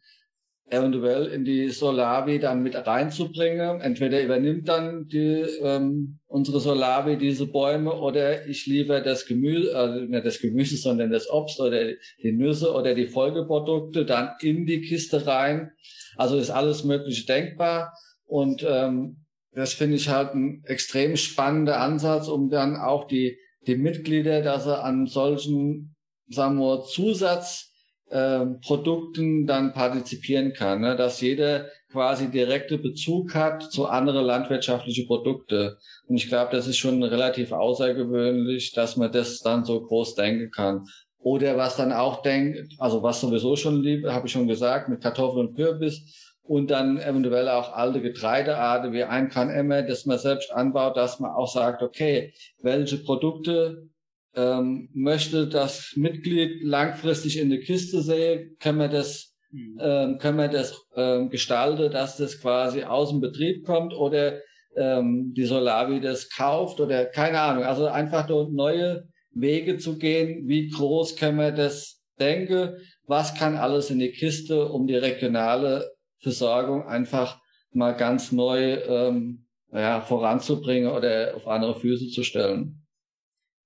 eventuell in die Solavi dann mit reinzubringen. Entweder übernimmt dann die, ähm, unsere Solavi diese Bäume oder ich liefere das Gemüse, also nicht das Gemüse, sondern das Obst oder die Nüsse oder die Folgeprodukte dann in die Kiste rein. Also ist alles Mögliche denkbar und ähm, das finde ich halt ein extrem spannender Ansatz, um dann auch die, die Mitglieder, dass sie an solchen, sagen wir, Zusatz ähm, Produkten dann partizipieren kann, ne? dass jeder quasi direkte Bezug hat zu anderen landwirtschaftlichen Produkte. Und ich glaube, das ist schon relativ außergewöhnlich, dass man das dann so groß denken kann. Oder was dann auch denkt, also was sowieso schon liebe, habe ich schon gesagt, mit Kartoffeln und Kürbis und dann eventuell auch alte Getreidearten wie Einkornemmer, das man selbst anbaut, dass man auch sagt, okay, welche Produkte ähm, möchte das Mitglied langfristig in der Kiste sehen, können wir das, mhm. ähm, können wir das ähm, gestalten, dass das quasi aus dem Betrieb kommt oder ähm, die Solavi das kauft oder keine Ahnung. Also einfach dort neue Wege zu gehen. Wie groß können wir das denken? Was kann alles in die Kiste, um die regionale Versorgung einfach mal ganz neu ähm, ja, voranzubringen oder auf andere Füße zu stellen?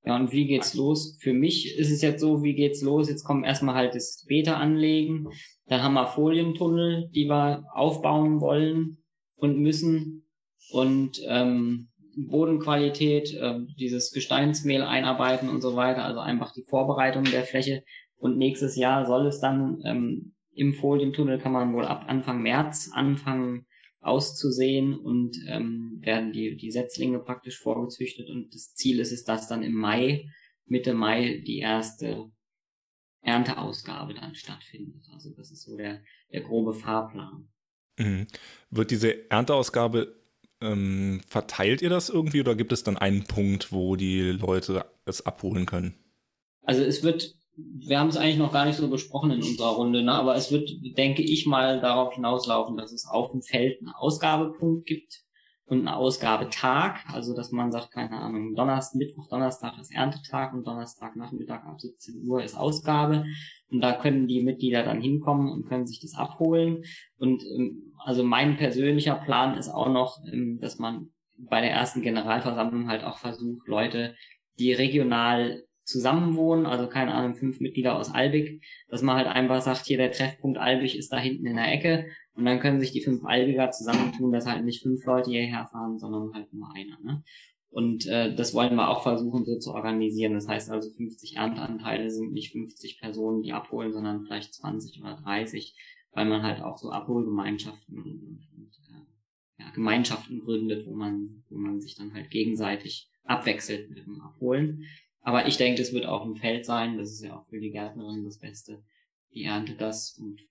Ja, und wie geht's los? Für mich ist es jetzt so, wie geht's los? Jetzt kommen erstmal halt das Beta anlegen. Dann haben wir Folientunnel, die wir aufbauen wollen und müssen. Und ähm, Bodenqualität, äh, dieses Gesteinsmehl einarbeiten und so weiter. Also einfach die Vorbereitung der Fläche. Und nächstes Jahr soll es dann ähm, im Folientunnel kann man wohl ab Anfang März anfangen, auszusehen und ähm, werden die, die Setzlinge praktisch vorgezüchtet und das Ziel ist es, dass dann im Mai, Mitte Mai die erste Ernteausgabe dann stattfindet. Also das ist so der, der grobe Fahrplan. Mhm. Wird diese Ernteausgabe ähm, verteilt ihr das irgendwie oder gibt es dann einen Punkt, wo die Leute es abholen können? Also es wird wir haben es eigentlich noch gar nicht so besprochen in unserer Runde, ne? aber es wird, denke ich mal, darauf hinauslaufen, dass es auf dem Feld einen Ausgabepunkt gibt und einen Ausgabetag, also dass man sagt, keine Ahnung, Donnerstag, Mittwoch, Donnerstag ist Erntetag und Donnerstag Nachmittag ab 17 Uhr ist Ausgabe. Und da können die Mitglieder dann hinkommen und können sich das abholen. Und ähm, also mein persönlicher Plan ist auch noch, ähm, dass man bei der ersten Generalversammlung halt auch versucht, Leute, die regional zusammenwohnen, also keine Ahnung, fünf Mitglieder aus Albig, dass man halt einfach sagt, hier der Treffpunkt Albig ist da hinten in der Ecke und dann können sich die fünf Albiger zusammentun, dass halt nicht fünf Leute hierher fahren, sondern halt nur einer. Ne? Und äh, das wollen wir auch versuchen so zu organisieren. Das heißt also 50 Ernteanteile sind nicht 50 Personen, die abholen, sondern vielleicht 20 oder 30, weil man halt auch so Abholgemeinschaften und, und, äh, ja, Gemeinschaften gründet, wo man, wo man sich dann halt gegenseitig abwechselt mit dem Abholen. Aber ich denke, es wird auch ein Feld sein. Das ist ja auch für die Gärtnerin das Beste. Die erntet das und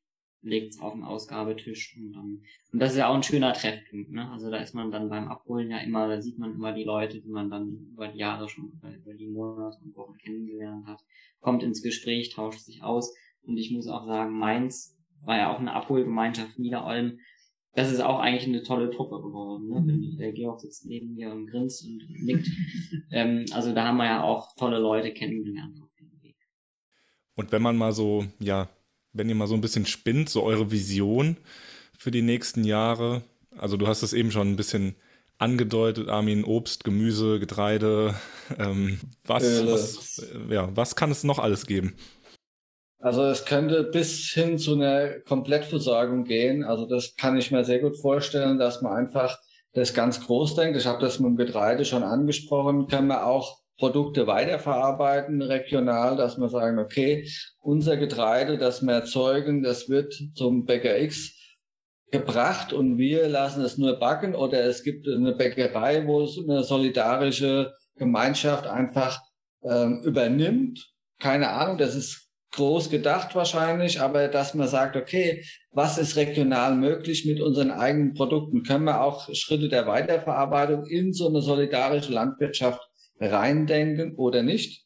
legt es auf den Ausgabetisch und dann, und das ist ja auch ein schöner Treffpunkt, ne? Also da ist man dann beim Abholen ja immer, da sieht man immer die Leute, die man dann über die Jahre schon, über die Monate und Wochen kennengelernt hat, kommt ins Gespräch, tauscht sich aus und ich muss auch sagen, Mainz war ja auch eine Abholgemeinschaft Niederolm, das ist auch eigentlich eine tolle Truppe geworden. Ne? Mhm. Der Georg sitzt neben mir und grinst und nickt. *laughs* ähm, also da haben wir ja auch tolle Leute kennengelernt auf dem Weg. Und wenn man mal so, ja, wenn ihr mal so ein bisschen spinnt, so eure Vision für die nächsten Jahre, also du hast es eben schon ein bisschen angedeutet, Armin, Obst, Gemüse, Getreide, *laughs* ähm, was, was, ja, was kann es noch alles geben? Also es könnte bis hin zu einer Komplettversorgung gehen. Also das kann ich mir sehr gut vorstellen, dass man einfach das ganz groß denkt. Ich habe das mit dem Getreide schon angesprochen. Können wir auch Produkte weiterverarbeiten regional, dass wir sagen, okay, unser Getreide, das wir erzeugen, das wird zum Bäcker X gebracht und wir lassen es nur backen oder es gibt eine Bäckerei, wo es eine solidarische Gemeinschaft einfach ähm, übernimmt. Keine Ahnung, das ist groß gedacht wahrscheinlich, aber dass man sagt, okay, was ist regional möglich mit unseren eigenen Produkten? Können wir auch Schritte der Weiterverarbeitung in so eine solidarische Landwirtschaft reindenken oder nicht?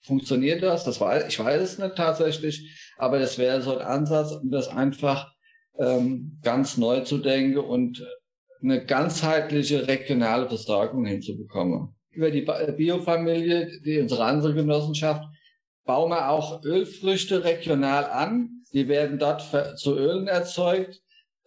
Funktioniert das? Das weiß, ich weiß es nicht tatsächlich, aber das wäre so ein Ansatz, um das einfach ähm, ganz neu zu denken und eine ganzheitliche regionale Versorgung hinzubekommen. Über die Biofamilie, die unsere andere Genossenschaft, bauen wir auch Ölfrüchte regional an. Die werden dort zu Ölen erzeugt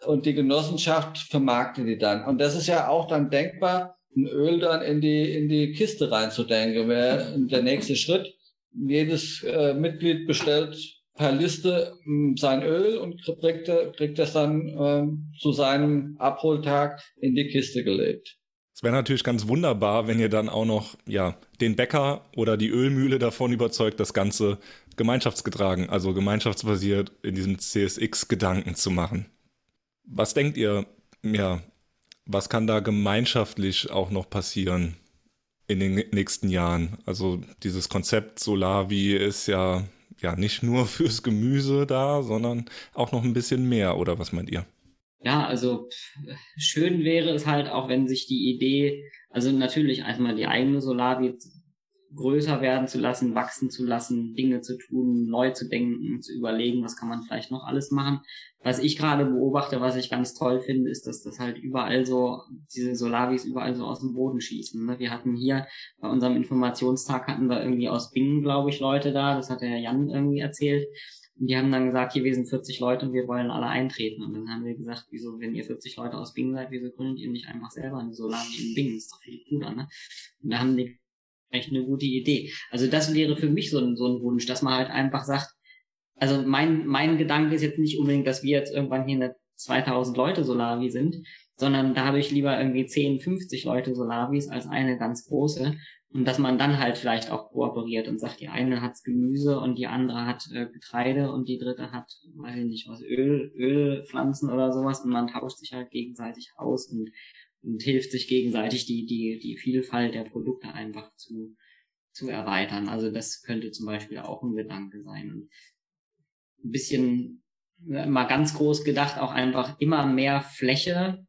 und die Genossenschaft vermarktet die dann. Und das ist ja auch dann denkbar, ein Öl dann in die, in die Kiste reinzudenken. Wäre der nächste Schritt. Jedes äh, Mitglied bestellt per Liste hm, sein Öl und kriegt, kriegt das dann äh, zu seinem Abholtag in die Kiste gelegt. Es wäre natürlich ganz wunderbar, wenn ihr dann auch noch ja, den Bäcker oder die Ölmühle davon überzeugt, das Ganze gemeinschaftsgetragen, also gemeinschaftsbasiert in diesem CSX-Gedanken zu machen. Was denkt ihr, ja, was kann da gemeinschaftlich auch noch passieren in den nächsten Jahren? Also dieses Konzept Solavi ist ja, ja nicht nur *laughs* fürs Gemüse da, sondern auch noch ein bisschen mehr, oder was meint ihr? Ja, also schön wäre es halt auch, wenn sich die Idee, also natürlich erstmal die eigene Solavi größer werden zu lassen, wachsen zu lassen, Dinge zu tun, neu zu denken, zu überlegen, was kann man vielleicht noch alles machen. Was ich gerade beobachte, was ich ganz toll finde, ist, dass das halt überall so, diese Solavis überall so aus dem Boden schießen. Ne? Wir hatten hier bei unserem Informationstag hatten wir irgendwie aus Bingen, glaube ich, Leute da, das hat der Herr Jan irgendwie erzählt. Und die haben dann gesagt, hier, wir sind 40 Leute und wir wollen alle eintreten. Und dann haben wir gesagt, wieso, wenn ihr 40 Leute aus Bingen seid, wieso gründet ihr nicht einfach selber eine Solavi in? Das ist doch viel cooler, ne? Und da haben die echt eine gute Idee. Also das wäre für mich so ein, so ein Wunsch, dass man halt einfach sagt, also mein, mein Gedanke ist jetzt nicht unbedingt, dass wir jetzt irgendwann hier eine 2000 Leute Solavi sind, sondern da habe ich lieber irgendwie 10, 50 Leute Solavis als eine ganz große. Und dass man dann halt vielleicht auch kooperiert und sagt, die eine hat's Gemüse und die andere hat äh, Getreide und die dritte hat, weiß ich nicht was, Öl, Ölpflanzen oder sowas und man tauscht sich halt gegenseitig aus und und hilft sich gegenseitig die, die, die Vielfalt der Produkte einfach zu, zu erweitern. Also das könnte zum Beispiel auch ein Gedanke sein. Und ein bisschen mal ganz groß gedacht, auch einfach immer mehr Fläche.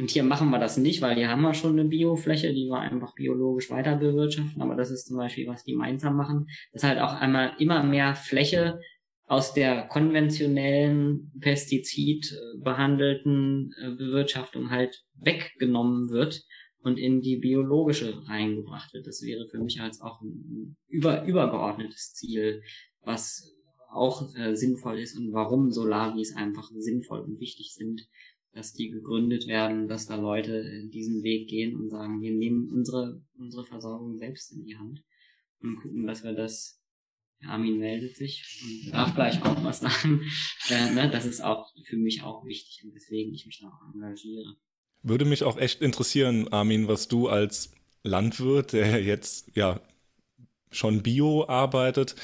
Und hier machen wir das nicht, weil hier haben wir schon eine Biofläche, die wir einfach biologisch weiter bewirtschaften. Aber das ist zum Beispiel, was die Mainzer machen. Das ist halt auch einmal immer mehr Fläche aus der konventionellen Pestizid behandelten äh, Bewirtschaftung halt weggenommen wird und in die biologische reingebracht wird. Das wäre für mich als auch ein über, übergeordnetes Ziel, was auch äh, sinnvoll ist und warum Solaris einfach sinnvoll und wichtig sind, dass die gegründet werden, dass da Leute diesen Weg gehen und sagen, wir nehmen unsere, unsere Versorgung selbst in die Hand und gucken, dass wir das Armin meldet sich und darf gleich auch was sagen. *laughs* Äh, ne, das ist auch für mich auch wichtig und deswegen ich mich da auch engagiere. Würde mich auch echt interessieren, Armin, was du als Landwirt, der jetzt ja schon bio arbeitet,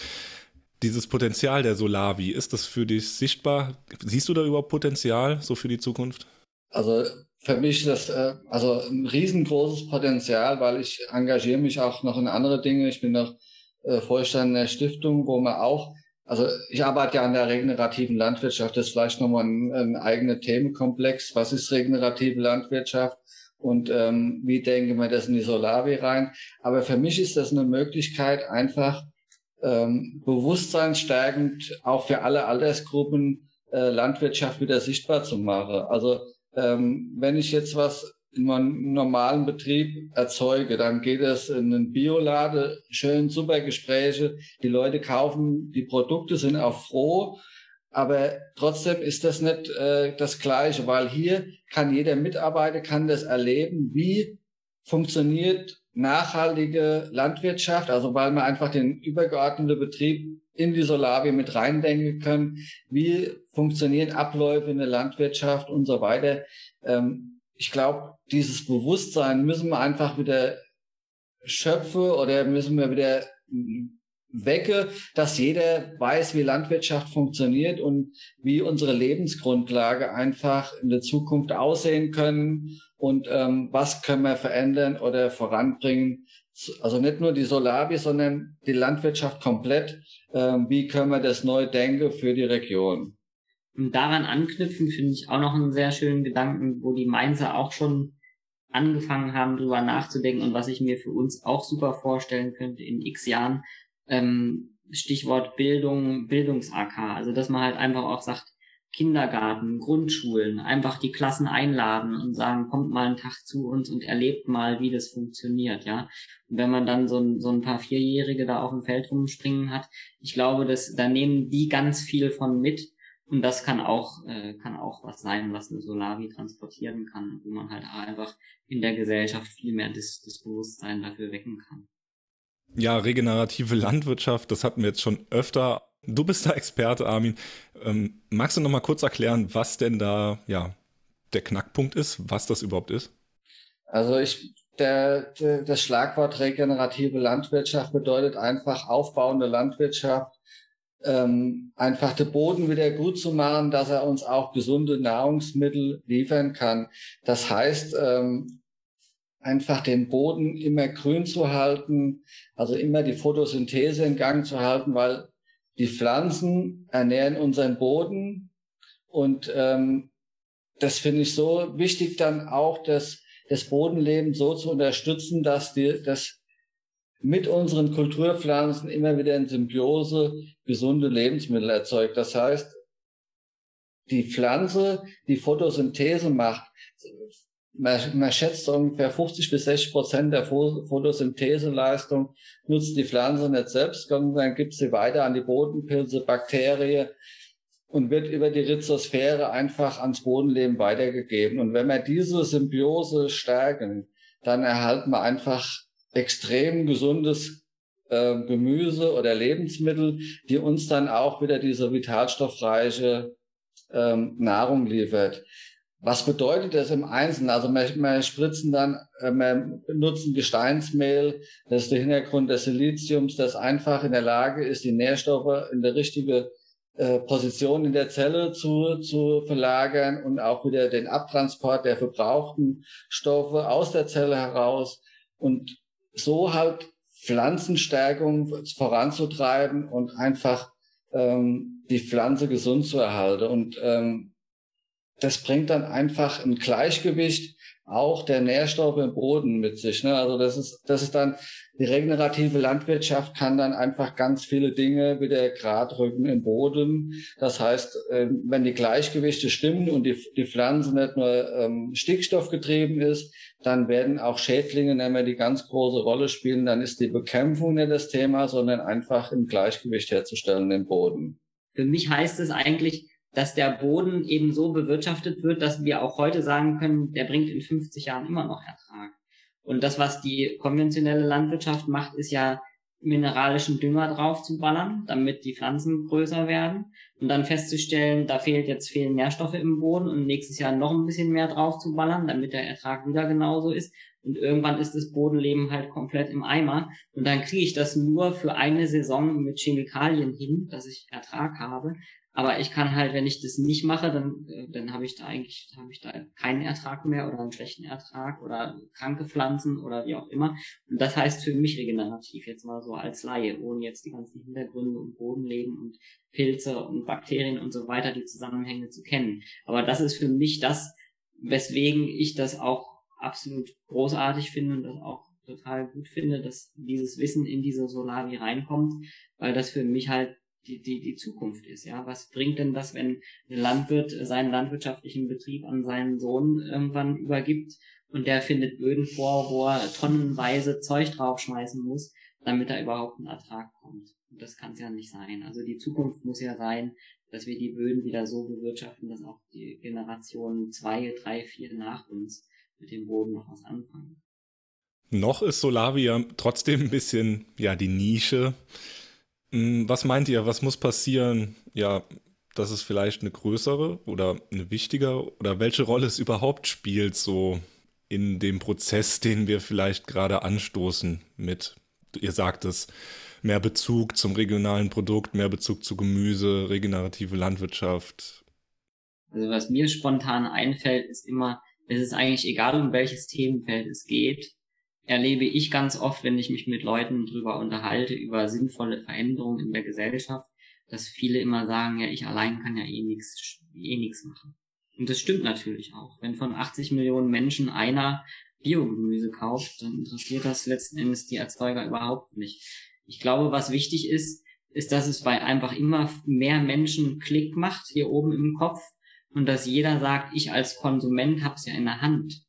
dieses Potenzial der Solavi, ist das für dich sichtbar? Siehst du da überhaupt Potenzial so für die Zukunft? Also für mich ist das äh, also ein riesengroßes Potenzial, weil ich engagiere mich auch noch in andere Dinge. Ich bin noch äh, Vorstand der Stiftung, wo man auch, also ich arbeite ja an der regenerativen Landwirtschaft, das ist vielleicht nochmal ein, ein eigener Themenkomplex. Was ist regenerative Landwirtschaft? Und ähm, wie denken wir das in die Solavi rein? Aber für mich ist das eine Möglichkeit, einfach ähm, bewusstseinsstärkend auch für alle Altersgruppen äh, Landwirtschaft wieder sichtbar zu machen. Also ähm, wenn ich jetzt was in einem normalen Betrieb erzeuge. Dann geht es in einen Biolade, schön super Gespräche. Die Leute kaufen die Produkte, sind auch froh. Aber trotzdem ist das nicht äh, das Gleiche, weil hier kann jeder Mitarbeiter kann das erleben, wie funktioniert nachhaltige Landwirtschaft, also weil man einfach den übergeordneten Betrieb in die Solavi mit reindenken können. Wie funktionieren Abläufe in der Landwirtschaft und so weiter. Ähm, ich glaube, dieses Bewusstsein müssen wir einfach wieder schöpfen oder müssen wir wieder wecke, dass jeder weiß, wie Landwirtschaft funktioniert und wie unsere Lebensgrundlage einfach in der Zukunft aussehen können und ähm, was können wir verändern oder voranbringen. Also nicht nur die Solavi, sondern die Landwirtschaft komplett. Ähm, wie können wir das neu denken für die Region? Und daran anknüpfen finde ich auch noch einen sehr schönen Gedanken, wo die Mainzer auch schon angefangen haben, drüber nachzudenken und was ich mir für uns auch super vorstellen könnte in x Jahren, ähm, Stichwort Bildung, Bildungs-AK. Also, dass man halt einfach auch sagt, Kindergarten, Grundschulen, einfach die Klassen einladen und sagen, kommt mal einen Tag zu uns und erlebt mal, wie das funktioniert, ja. Und wenn man dann so ein, so ein paar Vierjährige da auf dem Feld rumspringen hat, ich glaube, dass, da nehmen die ganz viel von mit und das kann auch, äh, kann auch was sein, was eine Solavi transportieren kann, wo man halt einfach in der Gesellschaft viel mehr das, das Bewusstsein dafür wecken kann. Ja, regenerative Landwirtschaft, das hatten wir jetzt schon öfter. Du bist da Experte, Armin. Ähm, magst du noch mal kurz erklären, was denn da ja der Knackpunkt ist, was das überhaupt ist? Also ich, der, der, das Schlagwort regenerative Landwirtschaft bedeutet einfach aufbauende Landwirtschaft, ähm, einfach den Boden wieder gut zu machen, dass er uns auch gesunde Nahrungsmittel liefern kann. Das heißt, ähm, einfach den Boden immer grün zu halten, also immer die Photosynthese in Gang zu halten, weil die Pflanzen ernähren unseren Boden und ähm, das finde ich so wichtig dann auch, dass das Bodenleben so zu unterstützen, dass die, dass mit unseren Kulturpflanzen immer wieder in Symbiose gesunde Lebensmittel erzeugt. Das heißt, die Pflanze, die Photosynthese macht, man, man schätzt ungefähr 50 bis 60 Prozent der Photosyntheseleistung nutzt die Pflanze nicht selbst, sondern gibt sie weiter an die Bodenpilze, Bakterien und wird über die Rhizosphäre einfach ans Bodenleben weitergegeben. Und wenn wir diese Symbiose stärken, dann erhalten wir einfach extrem gesundes äh, Gemüse oder Lebensmittel, die uns dann auch wieder diese vitalstoffreiche ähm, Nahrung liefert. Was bedeutet das im Einzelnen? Also wir, wir spritzen dann, äh, wir benutzen Gesteinsmehl, das ist der Hintergrund des Siliziums, das einfach in der Lage ist, die Nährstoffe in der richtige äh, Position in der Zelle zu, zu verlagern und auch wieder den Abtransport der verbrauchten Stoffe aus der Zelle heraus und so halt Pflanzenstärkung voranzutreiben und einfach ähm, die Pflanze gesund zu erhalten. Und ähm, das bringt dann einfach ein Gleichgewicht auch der Nährstoffe im Boden mit sich. Ne? Also das ist, das ist dann, die regenerative Landwirtschaft kann dann einfach ganz viele Dinge wieder gerade rücken im Boden. Das heißt, ähm, wenn die Gleichgewichte stimmen und die, die Pflanze nicht nur ähm, stickstoffgetrieben ist, dann werden auch Schädlinge nicht mehr die ganz große Rolle spielen. Dann ist die Bekämpfung nicht das Thema, sondern einfach ein Gleichgewicht herzustellen im Boden. Für mich heißt es eigentlich, dass der Boden eben so bewirtschaftet wird, dass wir auch heute sagen können, der bringt in 50 Jahren immer noch Ertrag. Und das, was die konventionelle Landwirtschaft macht, ist ja mineralischen Dünger drauf zu ballern, damit die Pflanzen größer werden und dann festzustellen, da fehlt jetzt fehlen Nährstoffe im Boden und nächstes Jahr noch ein bisschen mehr drauf zu ballern, damit der Ertrag wieder genauso ist. Und irgendwann ist das Bodenleben halt komplett im Eimer. Und dann kriege ich das nur für eine Saison mit Chemikalien hin, dass ich Ertrag habe, aber ich kann halt, wenn ich das nicht mache, dann, äh, dann habe ich da eigentlich, habe ich da keinen Ertrag mehr oder einen schlechten Ertrag oder kranke Pflanzen oder wie auch immer. Und das heißt für mich regenerativ jetzt mal so als Laie, ohne jetzt die ganzen Hintergründe und Bodenleben und Pilze und Bakterien und so weiter, die Zusammenhänge zu kennen. Aber das ist für mich das, weswegen ich das auch absolut großartig finde und das auch total gut finde, dass dieses Wissen in diese Solavi reinkommt, weil das für mich halt die, die, die Zukunft ist. Ja, was bringt denn das, wenn ein Landwirt seinen landwirtschaftlichen Betrieb an seinen Sohn irgendwann übergibt und der findet Böden vor, wo er tonnenweise Zeug draufschmeißen muss, damit da überhaupt ein Ertrag kommt. Und das kann es ja nicht sein. Also die Zukunft muss ja sein, dass wir die Böden wieder so bewirtschaften, dass auch die Generationen zwei, drei, vier nach uns mit dem Boden noch was anfangen. Noch ist Solavia trotzdem ein bisschen, ja, die Nische. Hm, was meint ihr, was muss passieren, ja, dass es vielleicht eine größere oder eine wichtigere oder welche Rolle es überhaupt spielt, so in dem Prozess, den wir vielleicht gerade anstoßen mit, ihr sagt es, mehr Bezug zum regionalen Produkt, mehr Bezug zu Gemüse, regenerative Landwirtschaft? Also was mir spontan einfällt, ist immer, es ist eigentlich egal, um welches Themenfeld es geht, erlebe ich ganz oft, wenn ich mich mit Leuten drüber unterhalte, über sinnvolle Veränderungen in der Gesellschaft, dass viele immer sagen, ja, ich allein kann ja eh nichts eh nix machen. Und das stimmt natürlich auch. Wenn von 80 Millionen Menschen einer Biogemüse kauft, dann interessiert das letzten Endes die Erzeuger überhaupt nicht. Ich glaube, was wichtig ist, ist, dass es bei einfach immer mehr Menschen Klick macht hier oben im Kopf und dass jeder sagt, ich als Konsument habe es ja in der Hand,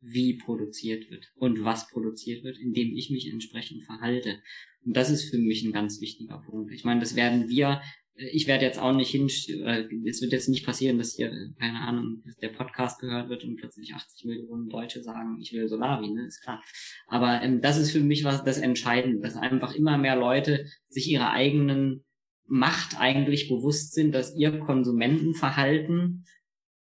wie produziert wird und was produziert wird, indem ich mich entsprechend verhalte. Und das ist für mich ein ganz wichtiger Punkt. Ich meine, das werden wir ich werde jetzt auch nicht hin, äh, es wird jetzt nicht passieren, dass hier, keine Ahnung, der Podcast gehört wird und plötzlich 80 Millionen Deutsche sagen, ich will Solavi, ne, ist klar. Aber ähm, das ist für mich was das Entscheidende, dass einfach immer mehr Leute sich ihrer eigenen Macht eigentlich bewusst sind, dass ihr Konsumentenverhalten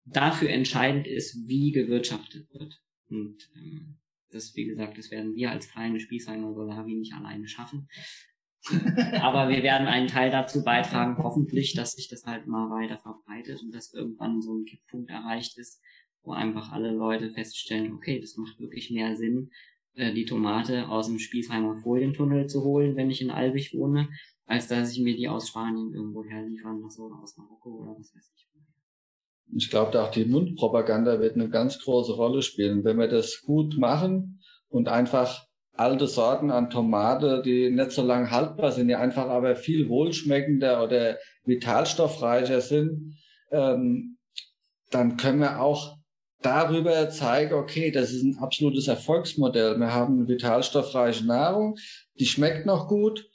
dafür entscheidend ist, wie gewirtschaftet wird. Und ähm, das, wie gesagt, das werden wir als kleine Spießheimer Solavi nicht alleine schaffen. *laughs* Aber wir werden einen Teil dazu beitragen, hoffentlich, dass sich das halt mal weiter verbreitet und dass irgendwann so ein Kipppunkt erreicht ist, wo einfach alle Leute feststellen, okay, das macht wirklich mehr Sinn, äh, die Tomate aus dem Spießheimer Folientunnel zu holen, wenn ich in Albig wohne, als dass ich mir die aus Spanien irgendwo herliefern lasse oder aus Marokko oder was weiß ich. Ich glaube, auch die Mundpropaganda wird eine ganz große Rolle spielen. Wenn wir das gut machen und einfach alte Sorten an Tomate, die nicht so lang haltbar sind, die einfach aber viel wohlschmeckender oder vitalstoffreicher sind, ähm, dann können wir auch darüber zeigen, okay, das ist ein absolutes Erfolgsmodell. Wir haben eine vitalstoffreiche Nahrung, die schmeckt noch gut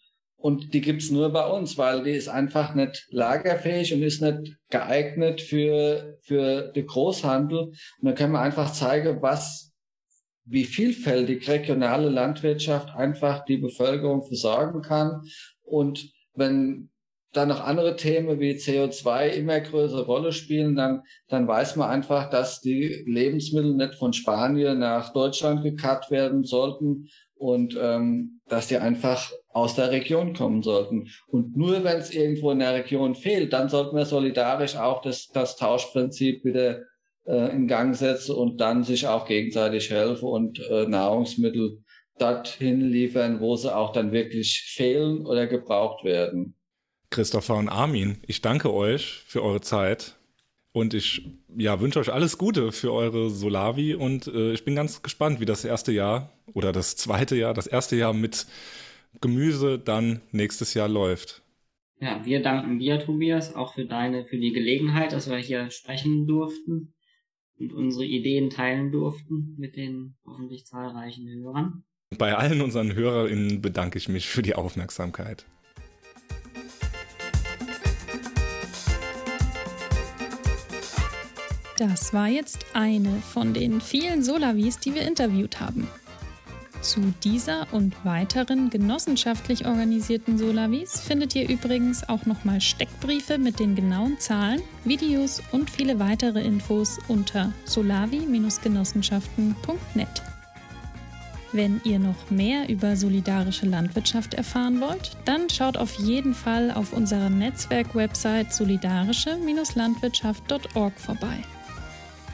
und die gibt's nur bei uns, weil die ist einfach nicht lagerfähig und ist nicht geeignet für, für den Großhandel. Und dann können wir einfach zeigen, was wie vielfältig regionale Landwirtschaft einfach die Bevölkerung versorgen kann. Und wenn dann noch andere Themen wie CO2 immer größere Rolle spielen, dann, dann weiß man einfach, dass die Lebensmittel nicht von Spanien nach Deutschland gekarrt werden sollten und ähm, dass die einfach aus der Region kommen sollten. Und nur wenn es irgendwo in der Region fehlt, dann sollten wir solidarisch auch das, das Tauschprinzip wieder äh, in Gang setze und dann sich auch gegenseitig helfen und äh, Nahrungsmittel dorthin liefern, wo sie auch dann wirklich fehlen oder gebraucht werden. Christopher und Armin, ich danke euch für eure Zeit und ich ja, wünsche euch alles Gute für eure Solavi und äh, ich bin ganz gespannt, wie das erste Jahr oder das zweite Jahr, das erste Jahr mit Gemüse dann nächstes Jahr läuft. Ja, wir danken dir, Tobias, auch für deine, für die Gelegenheit, dass wir hier sprechen durften und unsere Ideen teilen durften mit den hoffentlich zahlreichen Hörern. Bei allen unseren HörerInnen bedanke ich mich für die Aufmerksamkeit. Das war jetzt eine von den vielen Solavis, die wir interviewt haben. Zu dieser und weiteren genossenschaftlich organisierten Solavis findet ihr übrigens auch nochmal Steckbriefe mit den genauen Zahlen, Videos und viele weitere Infos unter solavi-genossenschaften.net. Wenn ihr noch mehr über solidarische Landwirtschaft erfahren wollt, dann schaut auf jeden Fall auf unserer Netzwerk-Website solidarische-landwirtschaft.org vorbei.